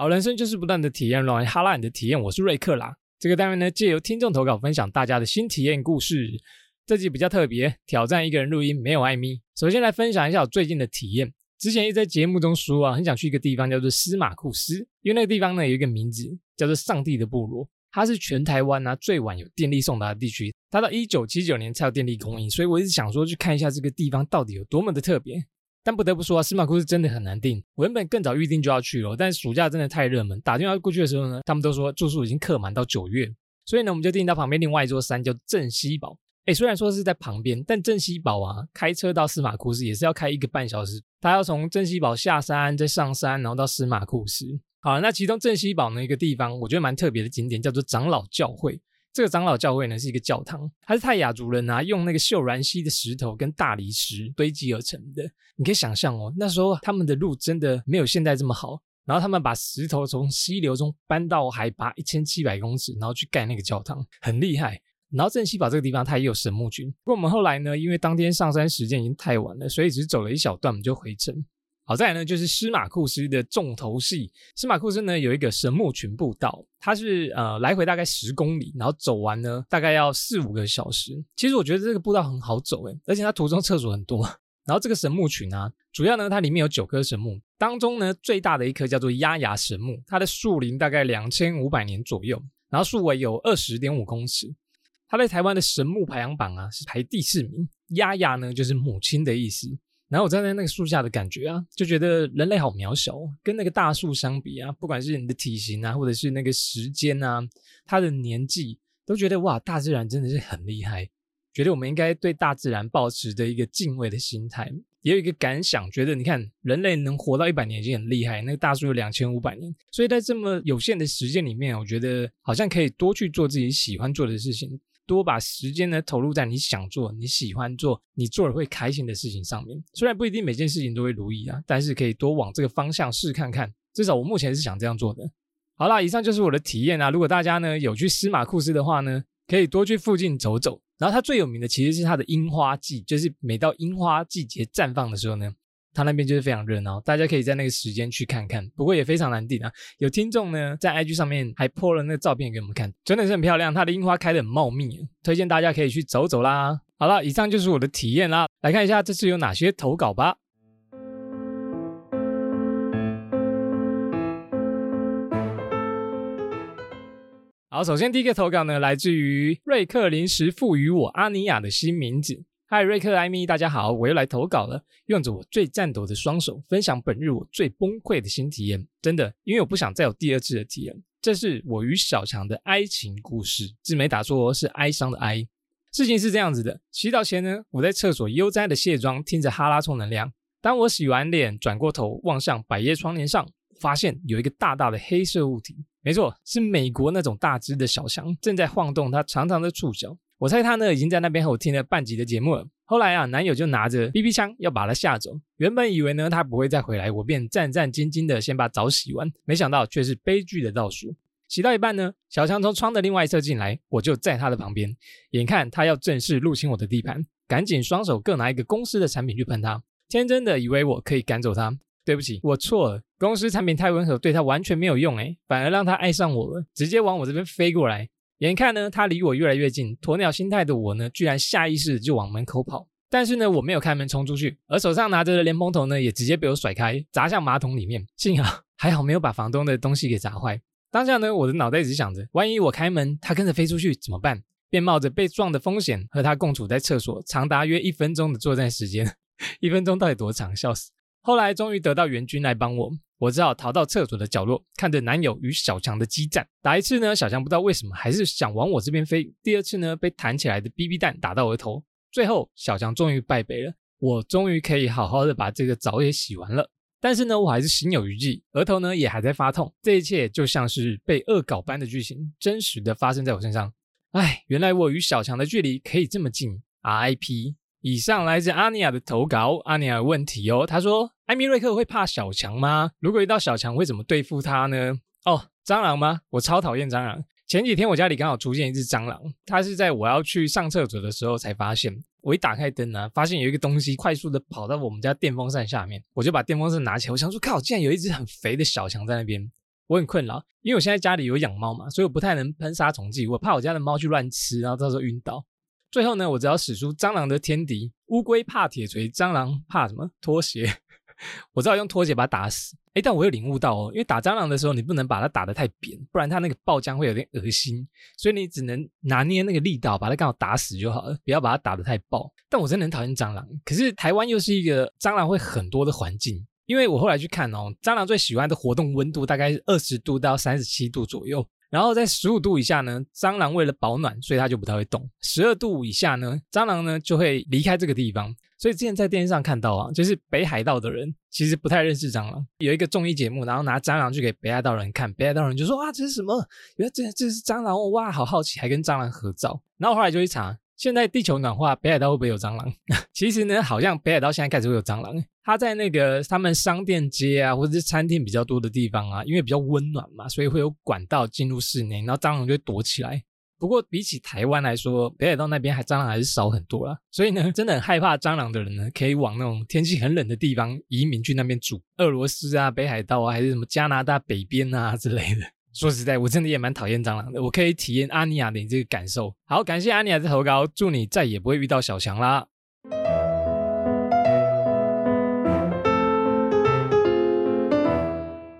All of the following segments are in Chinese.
好，人生就是不断的体验，让哈拉你的体验。我是瑞克啦。这个单元呢，借由听众投稿分享大家的新体验故事。这集比较特别，挑战一个人录音，没有艾米。首先来分享一下我最近的体验。之前一直在节目中说啊，很想去一个地方叫做司马库斯，因为那个地方呢有一个名字叫做上帝的部落，它是全台湾啊最晚有电力送达的地区，它到一九七九年才有电力供应，所以我一直想说去看一下这个地方到底有多么的特别。但不得不说啊，司马库斯真的很难订。我原本更早预定就要去了，但暑假真的太热门，打电话过去的时候呢，他们都说住宿已经客满到九月。所以呢，我们就订到旁边另外一座山叫镇西堡。哎，虽然说是在旁边，但镇西堡啊，开车到司马库斯也是要开一个半小时。他要从镇西堡下山，再上山，然后到司马库斯。好，那其中镇西堡呢一个地方，我觉得蛮特别的景点叫做长老教会。这个长老教会呢是一个教堂，它是泰雅族人啊用那个秀兰溪的石头跟大理石堆积而成的。你可以想象哦，那时候他们的路真的没有现在这么好，然后他们把石头从溪流中搬到海拔一千七百公尺，然后去盖那个教堂，很厉害。然后镇西堡这个地方它也有神木群，不过我们后来呢，因为当天上山时间已经太晚了，所以只走了一小段，我们就回程。好再来呢，就是司马库斯的重头戏。司马库斯呢有一个神木群步道，它是呃来回大概十公里，然后走完呢大概要四五个小时。其实我觉得这个步道很好走诶，而且它途中厕所很多。然后这个神木群啊，主要呢它里面有九棵神木，当中呢最大的一棵叫做压牙神木，它的树龄大概两千五百年左右，然后树围有二十点五公尺。它在台湾的神木排行榜啊是排第四名。压牙呢就是母亲的意思。然后我站在那个树下的感觉啊，就觉得人类好渺小，跟那个大树相比啊，不管是你的体型啊，或者是那个时间啊，它的年纪，都觉得哇，大自然真的是很厉害。觉得我们应该对大自然保持着一个敬畏的心态。也有一个感想，觉得你看人类能活到一百年已经很厉害，那个大树有两千五百年，所以在这么有限的时间里面，我觉得好像可以多去做自己喜欢做的事情。多把时间呢投入在你想做、你喜欢做、你做了会开心的事情上面。虽然不一定每件事情都会如意啊，但是可以多往这个方向试看看。至少我目前是想这样做的。好啦，以上就是我的体验啊。如果大家呢有去司马库斯的话呢，可以多去附近走走。然后它最有名的其实是它的樱花季，就是每到樱花季节绽放的时候呢。他那边就是非常热闹，大家可以在那个时间去看看，不过也非常难订啊。有听众呢在 IG 上面还 po 了那个照片给我们看，真的是很漂亮，它的樱花开得很茂密，推荐大家可以去走走啦。好了，以上就是我的体验啦，来看一下这次有哪些投稿吧。好，首先第一个投稿呢，来自于瑞克临时赋予我阿尼亚的新名字。嗨，瑞克、艾米，大家好，我又来投稿了。用着我最颤抖的双手，分享本日我最崩溃的新体验。真的，因为我不想再有第二次的体验。这是我与小强的爱情故事，字没打错，是哀伤的哀。事情是这样子的：洗澡前呢，我在厕所悠哉的卸妆，听着哈拉充能量。当我洗完脸，转过头望向百叶窗帘上，发现有一个大大的黑色物体。没错，是美国那种大只的小强，正在晃动它长长的触角。我猜他呢已经在那边和我听了半集的节目了。后来啊，男友就拿着 BB 枪要把他吓走。原本以为呢他不会再回来，我便战战兢兢的先把澡洗完。没想到却是悲剧的倒数。洗到一半呢，小强从窗的另外一侧进来，我就在他的旁边。眼看他要正式入侵我的地盘，赶紧双手各拿一个公司的产品去喷他。天真的以为我可以赶走他。对不起，我错了。公司产品太温和，对他完全没有用诶，反而让他爱上我了，直接往我这边飞过来。眼看呢，他离我越来越近，鸵鸟心态的我呢，居然下意识就往门口跑。但是呢，我没有开门冲出去，而手上拿着的莲蓬头呢，也直接被我甩开，砸向马桶里面。幸好 还好没有把房东的东西给砸坏。当下呢，我的脑袋只想着，万一我开门，他跟着飞出去怎么办？便冒着被撞的风险，和他共处在厕所长达约一分钟的作战时间。一分钟到底多长？笑死！后来终于得到援军来帮我。我只好逃到厕所的角落，看着男友与小强的激战。打一次呢，小强不知道为什么还是想往我这边飞；第二次呢，被弹起来的 BB 弹打到额头。最后，小强终于败北了，我终于可以好好的把这个澡也洗完了。但是呢，我还是心有余悸，额头呢也还在发痛。这一切就像是被恶搞般的剧情，真实的发生在我身上。唉，原来我与小强的距离可以这么近。RIP。以上来自阿尼亚的投稿，阿尼亚问题哦，他说：艾米瑞克会怕小强吗？如果遇到小强，会怎么对付他呢？哦，蟑螂吗？我超讨厌蟑螂。前几天我家里刚好出现一只蟑螂，它是在我要去上厕所的时候才发现。我一打开灯呢，发现有一个东西快速的跑到我们家电风扇下面，我就把电风扇拿起来，我想说靠，竟然有一只很肥的小强在那边。我很困扰，因为我现在家里有养猫嘛，所以我不太能喷杀虫剂，我怕我家的猫去乱吃，然后到时候晕倒。最后呢，我只要使出蟑螂的天敌，乌龟怕铁锤，蟑螂怕什么？拖鞋。我只好用拖鞋把它打死。哎，但我又领悟到哦，因为打蟑螂的时候，你不能把它打得太扁，不然它那个爆浆会有点恶心。所以你只能拿捏那个力道，把它刚好打死就好了，不要把它打得太爆。但我真的很讨厌蟑螂，可是台湾又是一个蟑螂会很多的环境，因为我后来去看哦，蟑螂最喜欢的活动温度大概是二十度到三十七度左右。然后在十五度以下呢，蟑螂为了保暖，所以它就不太会动。十二度以下呢，蟑螂呢就会离开这个地方。所以之前在电视上看到啊，就是北海道的人其实不太认识蟑螂。有一个综艺节目，然后拿蟑螂去给北海道人看，北海道人就说啊，这是什么？原来这这是蟑螂哇，好好奇，还跟蟑螂合照。然后后来就去查。现在地球暖化，北海道会不会有蟑螂？其实呢，好像北海道现在开始会有蟑螂。它在那个他们商店街啊，或者是餐厅比较多的地方啊，因为比较温暖嘛，所以会有管道进入室内，然后蟑螂就会躲起来。不过比起台湾来说，北海道那边还蟑螂还是少很多啦。所以呢，真的很害怕蟑螂的人呢，可以往那种天气很冷的地方移民去那边住，俄罗斯啊、北海道啊，还是什么加拿大北边啊之类的。说实在，我真的也蛮讨厌蟑螂的。我可以体验阿尼亚的这个感受。好，感谢阿尼亚的投稿，祝你再也不会遇到小强啦。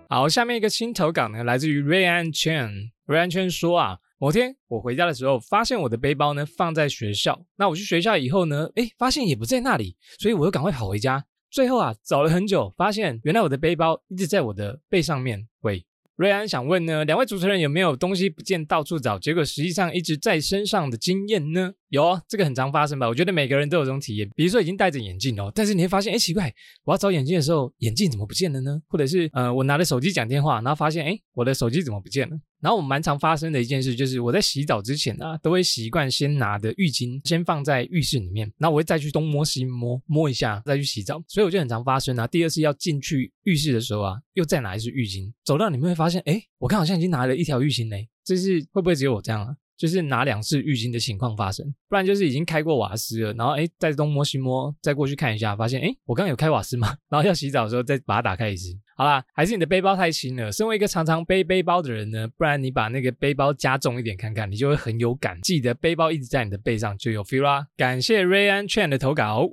好，下面一个新投稿呢，来自于 Rayan Chen。Ryan Chen 说啊，某天我回家的时候，发现我的背包呢放在学校。那我去学校以后呢，哎，发现也不在那里，所以我又赶快跑回家。最后啊，找了很久，发现原来我的背包一直在我的背上面。喂。瑞安想问呢，两位主持人有没有东西不见到处找，结果实际上一直在身上的经验呢？有啊，这个很常发生吧？我觉得每个人都有这种体验。比如说已经戴着眼镜哦，但是你会发现，哎，奇怪，我要找眼镜的时候，眼镜怎么不见了呢？或者是呃，我拿着手机讲电话，然后发现，哎，我的手机怎么不见了？然后我们蛮常发生的一件事就是，我在洗澡之前呢，都会习惯先拿的浴巾先放在浴室里面，然后我会再去东摸西摸摸一下，再去洗澡。所以我就很常发生啊。第二次要进去浴室的时候啊，又再拿一支浴巾，走到里面会发现，哎，我看好像已经拿了一条浴巾嘞，这是会不会只有我这样啊？就是拿两次浴巾的情况发生，不然就是已经开过瓦斯了，然后哎再东摸西摸，再过去看一下，发现哎我刚刚有开瓦斯吗？然后要洗澡的时候再把它打开一次。好啦，还是你的背包太轻了。身为一个常常背背包的人呢，不然你把那个背包加重一点看看，你就会很有感。记得背包一直在你的背上就有 feel 啦。感谢 Rayan Chen 的投稿。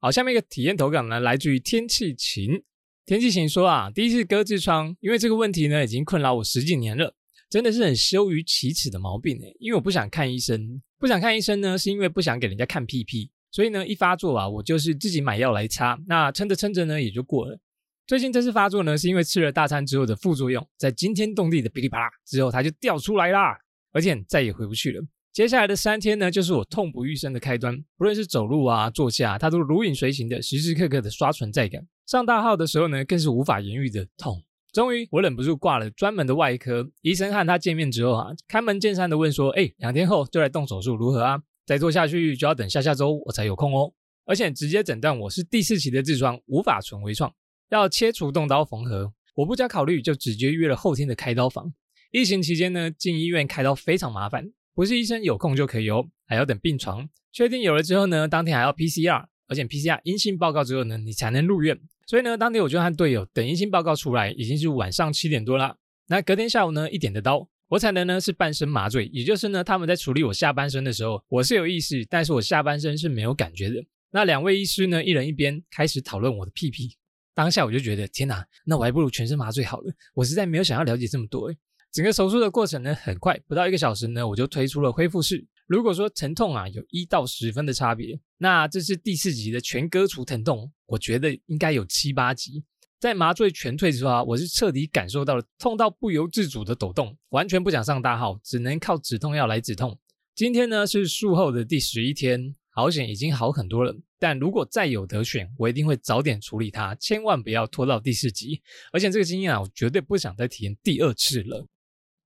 好，下面一个体验投稿呢，来自于天气晴。天气晴说啊，第一次割痔疮，因为这个问题呢，已经困扰我十几年了，真的是很羞于启齿的毛病哎。因为我不想看医生，不想看医生呢，是因为不想给人家看屁屁，所以呢，一发作啊，我就是自己买药来擦，那撑着撑着呢，也就过了。最近这次发作呢，是因为吃了大餐之后的副作用，在惊天动地的噼里啪啦之后，它就掉出来啦，而且再也回不去了。接下来的三天呢，就是我痛不欲生的开端，不论是走路啊、坐下，它都如影随形的，时时刻刻的刷存在感。上大号的时候呢，更是无法言喻的痛。终于，我忍不住挂了专门的外科医生和他见面之后啊，开门见山的问说：“哎，两天后就来动手术，如何啊？再做下去就要等下下周我才有空哦。而且直接诊断我是第四期的痔疮，无法存微创，要切除动刀缝合。我不加考虑就直接约了后天的开刀房。疫情期间呢，进医院开刀非常麻烦，不是医生有空就可以哦，还要等病床确定有了之后呢，当天还要 PCR，而且 PCR 阴性报告之后呢，你才能入院。”所以呢，当天我就和队友等阴性报告出来，已经是晚上七点多了。那隔天下午呢，一点的刀，我踩的呢是半身麻醉，也就是呢，他们在处理我下半身的时候，我是有意识，但是我下半身是没有感觉的。那两位医师呢，一人一边开始讨论我的屁屁。当下我就觉得，天哪，那我还不如全身麻醉好了。我实在没有想要了解这么多。整个手术的过程呢，很快，不到一个小时呢，我就推出了恢复室。如果说疼痛啊有一到十分的差别，那这是第四集的全割除疼痛，我觉得应该有七八集。在麻醉全退之后啊，我是彻底感受到了痛到不由自主的抖动，完全不想上大号，只能靠止痛药来止痛。今天呢是术后的第十一天，好险已经好很多了。但如果再有得选，我一定会早点处理它，千万不要拖到第四集。而且这个经验啊，我绝对不想再体验第二次了。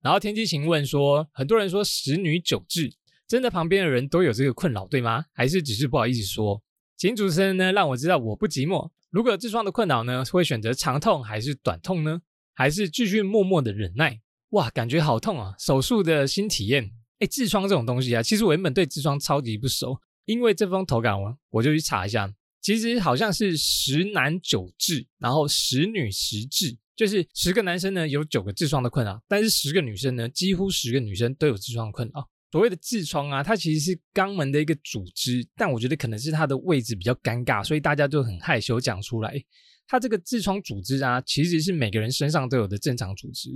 然后天机晴问说，很多人说十女九痔。真的旁边的人都有这个困扰，对吗？还是只是不好意思说？请主持人呢让我知道我不寂寞。如果痔疮的困扰呢，会选择长痛还是短痛呢？还是继续默默的忍耐？哇，感觉好痛啊！手术的新体验。哎，痔疮这种东西啊，其实我原本对痔疮超级不熟，因为这封投稿文，我就去查一下，其实好像是十男九痔，然后十女十痔，就是十个男生呢有九个痔疮的困扰，但是十个女生呢，几乎十个女生都有痔疮困扰。所谓的痔疮啊，它其实是肛门的一个组织，但我觉得可能是它的位置比较尴尬，所以大家就很害羞讲出来。它这个痔疮组织啊，其实是每个人身上都有的正常组织，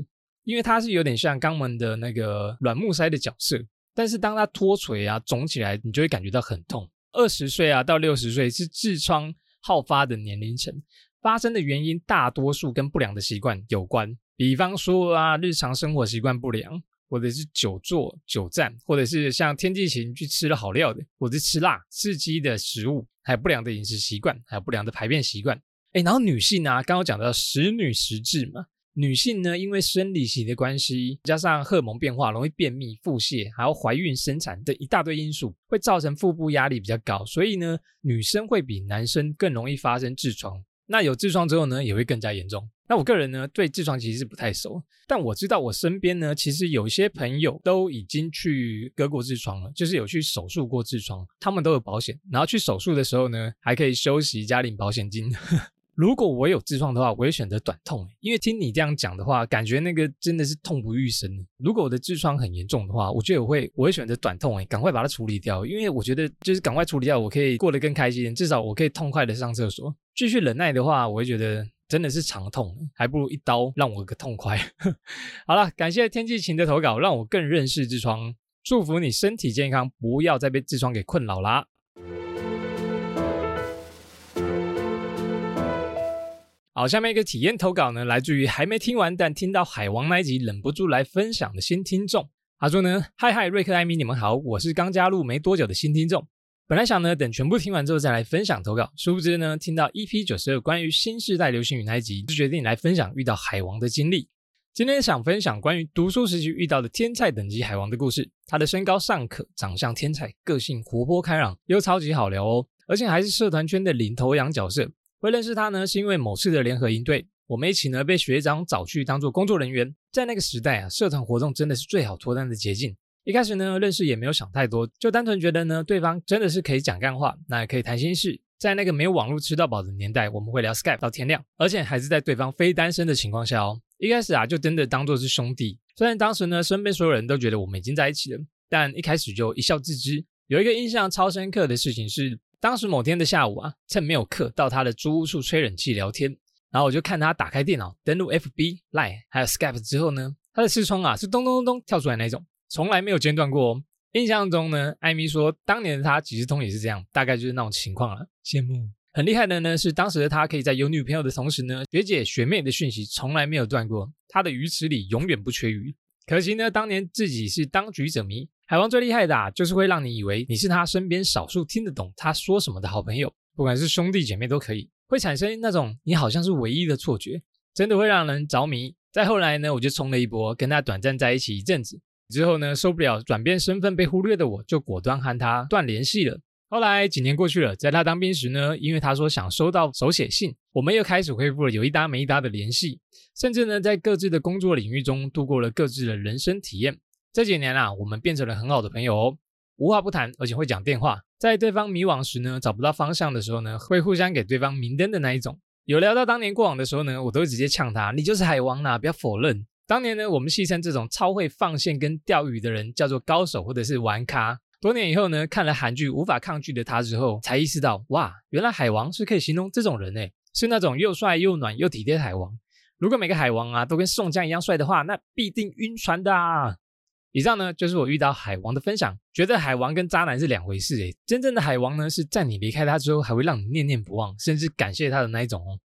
因为它是有点像肛门的那个软木塞的角色。但是当它脱垂啊、肿起来，你就会感觉到很痛。二十岁啊到六十岁是痔疮好发的年龄层，发生的原因大多数跟不良的习惯有关，比方说啊，日常生活习惯不良，或者是久坐久站，或者是像天气晴去吃了好料的，或者吃辣刺激的食物，还有不良的饮食习惯，还有不良的排便习惯。哎，然后女性啊，刚刚讲到十女十痔嘛，女性呢，因为生理期的关系，加上荷尔蒙变化，容易便秘、腹泻，还有怀孕生产的一大堆因素，会造成腹部压力比较高，所以呢，女生会比男生更容易发生痔疮。那有痔疮之后呢，也会更加严重。那我个人呢，对痔疮其实是不太熟，但我知道我身边呢，其实有一些朋友都已经去割过痔疮了，就是有去手术过痔疮，他们都有保险，然后去手术的时候呢，还可以休息加领保险金。如果我有痔疮的话，我会选择短痛，因为听你这样讲的话，感觉那个真的是痛不欲生。如果我的痔疮很严重的话，我觉得我会我会选择短痛，哎，赶快把它处理掉，因为我觉得就是赶快处理掉，我可以过得更开心，至少我可以痛快的上厕所。继续忍耐的话，我会觉得真的是长痛，还不如一刀让我个痛快。好了，感谢天气晴的投稿，让我更认识痔疮，祝福你身体健康，不要再被痔疮给困扰啦。好，下面一个体验投稿呢，来自于还没听完但听到海王那一集忍不住来分享的新听众。他说呢：“嗨嗨，瑞克艾米，你们好，我是刚加入没多久的新听众。本来想呢等全部听完之后再来分享投稿，殊不知呢听到 EP 九十二关于新时代流行语那一集，就决定来分享遇到海王的经历。今天想分享关于读书时期遇到的天才等级海王的故事。他的身高尚可，长相天才，个性活泼开朗，又超级好聊哦，而且还是社团圈的领头羊角色。”会认识他呢，是因为某次的联合营队，我们一起呢被学长找去当做工作人员。在那个时代啊，社团活动真的是最好脱单的捷径。一开始呢，认识也没有想太多，就单纯觉得呢，对方真的是可以讲干话，那也可以谈心事。在那个没有网络吃到饱的年代，我们会聊 Skype 到天亮，而且还是在对方非单身的情况下哦。一开始啊，就真的当做是兄弟。虽然当时呢，身边所有人都觉得我们已经在一起了，但一开始就一笑置之。有一个印象超深刻的事情是。当时某天的下午啊，趁没有课，到他的租屋处吹冷气聊天。然后我就看他打开电脑，登录 FB、Line 还有 Skype 之后呢，他的视窗啊是咚咚咚咚跳出来那种，从来没有间断过。哦。印象中呢，艾米说当年的他即时通也是这样，大概就是那种情况了。羡慕。很厉害的呢是当时的他可以在有女朋友的同时呢，学姐学妹的讯息从来没有断过，他的鱼池里永远不缺鱼。可惜呢，当年自己是当局者迷。海王最厉害的啊，就是会让你以为你是他身边少数听得懂他说什么的好朋友，不管是兄弟姐妹都可以，会产生那种你好像是唯一的错觉，真的会让人着迷。再后来呢，我就冲了一波，跟他短暂在一起一阵子，之后呢受不了转变身份被忽略的我，就果断和他断联系了。后来几年过去了，在他当兵时呢，因为他说想收到手写信，我们又开始恢复了有一搭没一搭的联系，甚至呢在各自的工作领域中度过了各自的人生体验。这几年啊，我们变成了很好的朋友哦，无话不谈，而且会讲电话。在对方迷惘时呢，找不到方向的时候呢，会互相给对方明灯的那一种。有聊到当年过往的时候呢，我都会直接呛他：“你就是海王啦，不要否认。”当年呢，我们戏称这种超会放线跟钓鱼的人叫做高手或者是玩咖。多年以后呢，看了韩剧《无法抗拒的他》之后，才意识到，哇，原来海王是可以形容这种人诶，是那种又帅又暖又体贴的海王。如果每个海王啊都跟宋江一样帅的话，那必定晕船的。啊。以上呢就是我遇到海王的分享，觉得海王跟渣男是两回事诶。真正的海王呢是在你离开他之后还会让你念念不忘，甚至感谢他的那一种哦。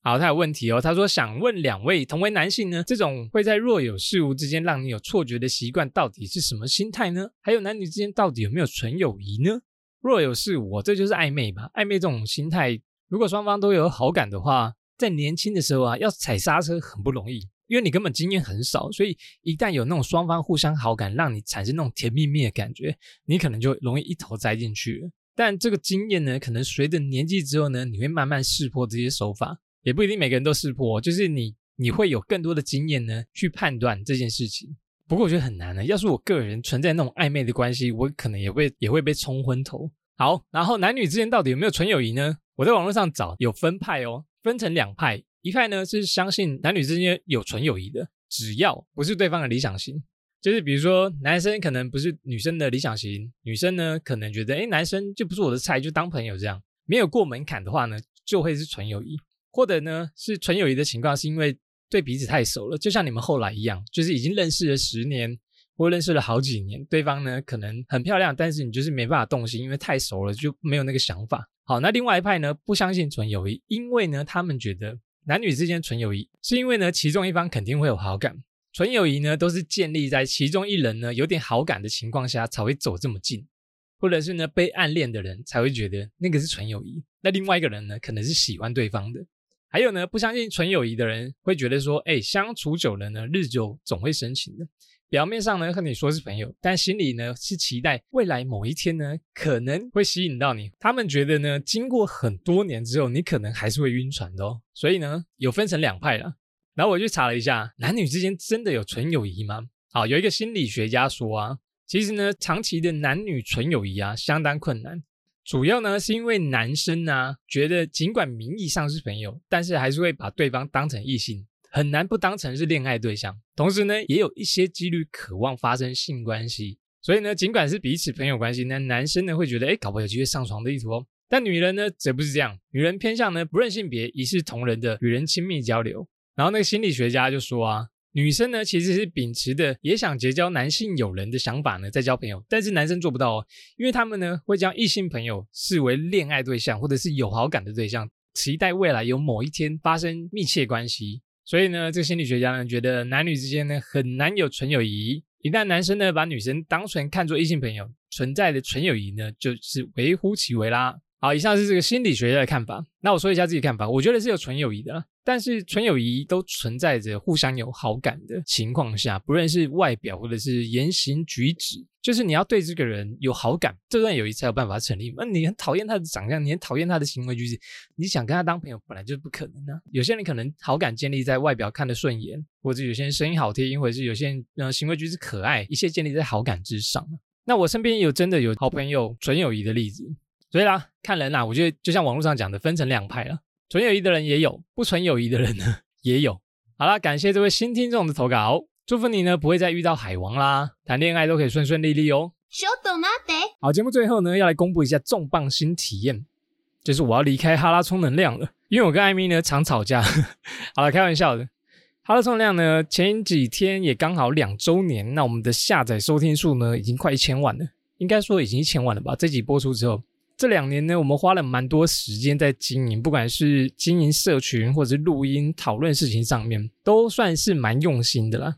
好，他有问题哦，他说想问两位，同为男性呢，这种会在若有事无之间让你有错觉的习惯到底是什么心态呢？还有男女之间到底有没有纯友谊呢？若有事无，这就是暧昧吧？暧昧这种心态，如果双方都有好感的话，在年轻的时候啊，要踩刹车很不容易。因为你根本经验很少，所以一旦有那种双方互相好感，让你产生那种甜蜜蜜的感觉，你可能就容易一头栽进去了。但这个经验呢，可能随着年纪之后呢，你会慢慢识破这些手法，也不一定每个人都识破，就是你你会有更多的经验呢，去判断这件事情。不过我觉得很难呢，要是我个人存在那种暧昧的关系，我可能也会也会被冲昏头。好，然后男女之间到底有没有纯友谊呢？我在网络上找有分派哦，分成两派，一派呢是相信男女之间有纯友谊的，只要不是对方的理想型，就是比如说男生可能不是女生的理想型，女生呢可能觉得哎男生就不是我的菜，就当朋友这样，没有过门槛的话呢，就会是纯友谊，或者呢是纯友谊的情况是因为对彼此太熟了，就像你们后来一样，就是已经认识了十年。或认识了好几年，对方呢可能很漂亮，但是你就是没办法动心，因为太熟了就没有那个想法。好，那另外一派呢不相信纯友谊，因为呢他们觉得男女之间纯友谊是因为呢其中一方肯定会有好感，纯友谊呢都是建立在其中一人呢有点好感的情况下才会走这么近，或者是呢被暗恋的人才会觉得那个是纯友谊，那另外一个人呢可能是喜欢对方的。还有呢不相信纯友谊的人会觉得说，哎，相处久了呢日久总会生情的。表面上呢和你说是朋友，但心里呢是期待未来某一天呢可能会吸引到你。他们觉得呢，经过很多年之后，你可能还是会晕船的哦。所以呢，有分成两派了。然后我去查了一下，男女之间真的有纯友谊吗？好，有一个心理学家说啊，其实呢，长期的男女纯友谊啊相当困难，主要呢是因为男生呢觉得尽管名义上是朋友，但是还是会把对方当成异性。很难不当成是恋爱对象，同时呢，也有一些几率渴望发生性关系。所以呢，尽管是彼此朋友关系，那男生呢会觉得，哎，搞不好有机会上床的意图哦。但女人呢，则不是这样，女人偏向呢不认性别，一视同仁的与人亲密交流。然后那个心理学家就说啊，女生呢其实是秉持的也想结交男性友人的想法呢，在交朋友，但是男生做不到哦，因为他们呢会将异性朋友视为恋爱对象或者是有好感的对象，期待未来有某一天发生密切关系。所以呢，这个心理学家呢觉得男女之间呢很难有纯友谊。一旦男生呢把女生当成看作异性朋友存在的纯友谊呢，就是微乎其微啦。好，以上是这个心理学家的看法。那我说一下自己看法，我觉得是有纯友谊的，但是纯友谊都存在着互相有好感的情况下，不论是外表或者是言行举止，就是你要对这个人有好感，这段友谊才有办法成立。那你很讨厌他的长相，你很讨厌他的行为举止，你想跟他当朋友，本来就是不可能的。有些人可能好感建立在外表看得顺眼，或者有些人声音好听，或者是有些人呃行为举止可爱，一切建立在好感之上。那我身边有真的有好朋友纯友谊的例子。所以啦，看人啦，我觉得就像网络上讲的，分成两派了。纯友谊的人也有，不纯友谊的人呢也有。好啦，感谢这位新听众的投稿，祝福你呢不会再遇到海王啦，谈恋爱都可以顺顺利利哦。好，节目最后呢要来公布一下重磅新体验，就是我要离开哈拉充能量了，因为我跟艾米呢常吵架。好了，开玩笑的。哈拉充能量呢前几天也刚好两周年，那我们的下载收听数呢已经快一千万了，应该说已经一千万了吧？这集播出之后。这两年呢，我们花了蛮多时间在经营，不管是经营社群或者是录音讨论事情上面，都算是蛮用心的啦。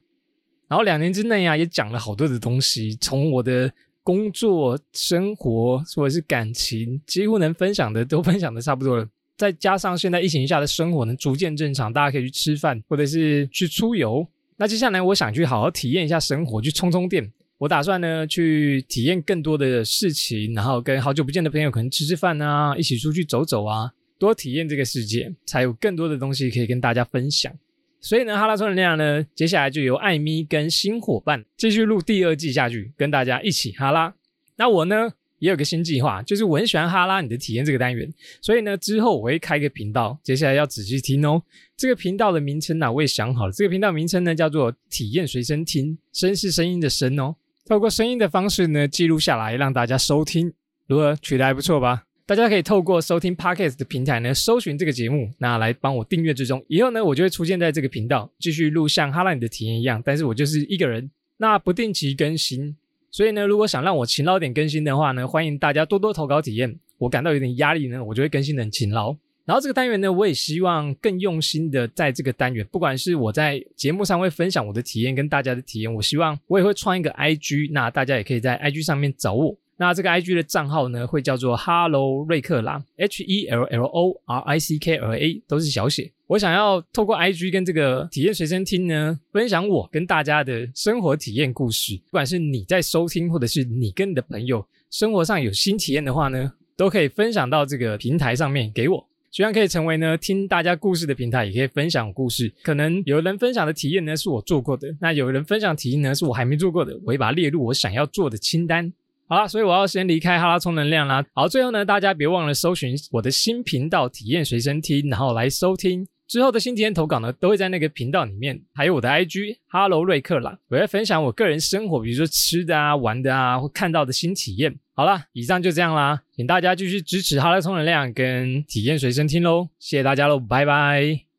然后两年之内啊，也讲了好多的东西，从我的工作、生活或者是感情，几乎能分享的都分享的差不多了。再加上现在疫情下的生活能，逐渐正常，大家可以去吃饭或者是去出游。那接下来我想去好好体验一下生活，去充充电。我打算呢去体验更多的事情，然后跟好久不见的朋友可能吃吃饭啊，一起出去走走啊，多体验这个世界，才有更多的东西可以跟大家分享。所以呢，哈拉充能量呢，接下来就由艾咪跟新伙伴继续录第二季下去，跟大家一起哈拉。那我呢也有个新计划，就是我很喜欢哈拉你的体验这个单元，所以呢之后我会开个频道，接下来要仔细听哦。这个频道的名称呢我也想好了，这个频道名称呢叫做体验随身听，声是声音的声哦。透过声音的方式呢，记录下来让大家收听，如何取得还不错吧？大家可以透过收听 Podcast 的平台呢，搜寻这个节目，那来帮我订阅之中。以后呢，我就会出现在这个频道，继续录像哈拉你的体验一样，但是我就是一个人，那不定期更新。所以呢，如果想让我勤劳点更新的话呢，欢迎大家多多投稿体验。我感到有点压力呢，我就会更新的很勤劳。然后这个单元呢，我也希望更用心的在这个单元，不管是我在节目上会分享我的体验跟大家的体验，我希望我也会创一个 IG，那大家也可以在 IG 上面找我。那这个 IG 的账号呢，会叫做 Hello 瑞克啦，H E L L O R I C K L A，都是小写。我想要透过 IG 跟这个体验随身听呢，分享我跟大家的生活体验故事。不管是你在收听，或者是你跟你的朋友生活上有新体验的话呢，都可以分享到这个平台上面给我。希望可以成为呢听大家故事的平台，也可以分享故事。可能有人分享的体验呢是我做过的，那有人分享体验呢是我还没做过的，我会把它列入我想要做的清单。好啦，所以我要先离开哈拉充能量啦。好，最后呢，大家别忘了搜寻我的新频道体验随身听，然后来收听之后的新体验投稿呢，都会在那个频道里面，还有我的 IG Hello 瑞克啦，我会分享我个人生活，比如说吃的啊、玩的啊，或看到的新体验。好了，以上就这样啦，请大家继续支持哈拉充能量跟体验随身听喽，谢谢大家喽，拜拜。